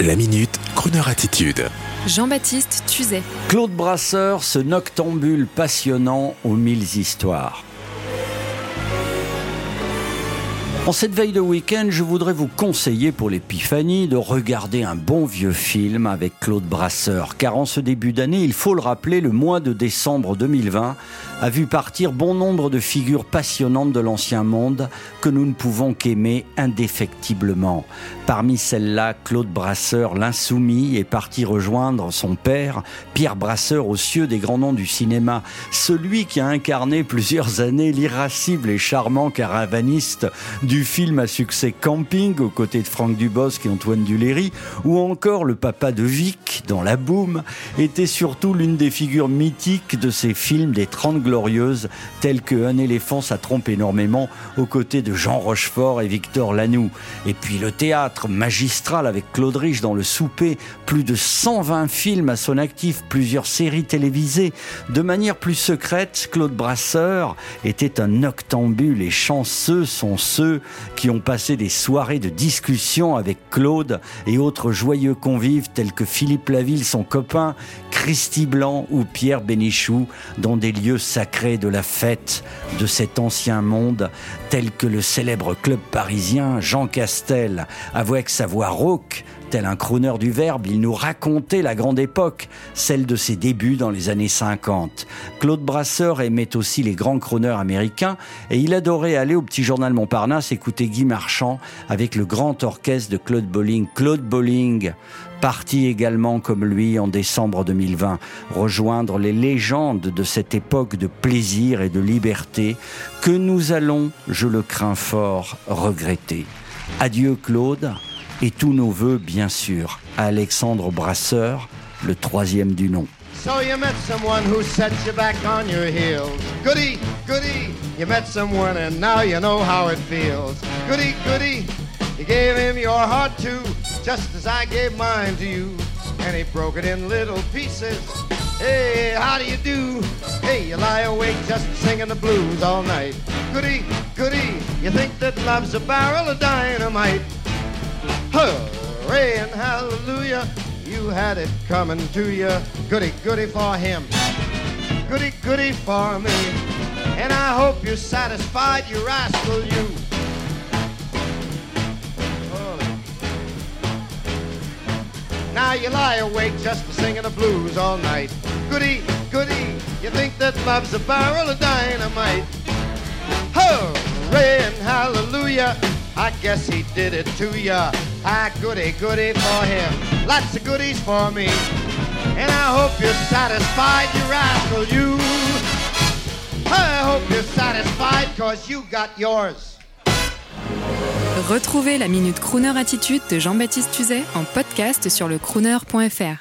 La minute, Kroneur attitude. Jean-Baptiste Tuzet. Claude Brasseur, ce noctambule passionnant aux mille histoires. En cette veille de week-end, je voudrais vous conseiller pour l'épiphanie de regarder un bon vieux film avec Claude Brasseur, car en ce début d'année, il faut le rappeler, le mois de décembre 2020 a vu partir bon nombre de figures passionnantes de l'ancien monde que nous ne pouvons qu'aimer indéfectiblement. Parmi celles-là, Claude Brasseur, l'insoumis, est parti rejoindre son père, Pierre Brasseur, aux cieux des grands noms du cinéma, celui qui a incarné plusieurs années l'irascible et charmant caravaniste du film à succès Camping, aux côtés de Franck Dubosc et Antoine Duléry, ou encore le papa de Vic dans La Boum, était surtout l'une des figures mythiques de ces films des 30 glorieuses, tels que Un éléphant, ça trompe énormément, aux côtés de Jean Rochefort et Victor Lanoux. Et puis le théâtre magistral avec Claude Rich dans Le Souper, plus de 120 films à son actif, plusieurs séries télévisées. De manière plus secrète, Claude Brasseur était un octambule et chanceux sont ceux qui ont passé des soirées de discussion avec Claude et autres joyeux convives tels que Philippe Laville, son copain, Christy Blanc ou Pierre Bénichou dans des lieux sacrés de la fête de cet ancien monde tels que le célèbre club parisien Jean Castel, avec sa voix rauque Tel un crooner du verbe, il nous racontait la grande époque, celle de ses débuts dans les années 50. Claude Brasseur aimait aussi les grands crooners américains et il adorait aller au petit journal Montparnasse écouter Guy Marchand avec le grand orchestre de Claude Bolling. Claude Bolling, parti également comme lui en décembre 2020, rejoindre les légendes de cette époque de plaisir et de liberté que nous allons, je le crains fort, regretter. Adieu Claude et tous nos voeux, bien sûr, Alexandre Brasseur, le troisième du nom. So you met someone who set you back on your heels. Goody, goody, you met someone and now you know how it feels. Goody, goody, you gave him your heart too, just as I gave mine to you. And he broke it in little pieces. Hey, how do you do? Hey, you lie awake just singing the blues all night. Goody, goody, you think that love's a barrel of dynamite. Hooray and hallelujah, you had it coming to you. Goody, goody for him. Goody, goody for me. And I hope you're satisfied, you rascal, you. Now you lie awake just for singing the blues all night. Goody, goody, you think that love's a barrel of dynamite. Hooray and hallelujah, I guess he did it to ya. Ah, goody, goody for him. Lots of goodies for me. And I hope you're satisfied, you rascal, you. I hope you're satisfied, cause you got yours. Retrouvez la Minute Crooner Attitude de Jean-Baptiste Tuzet en podcast sur le crooner.fr.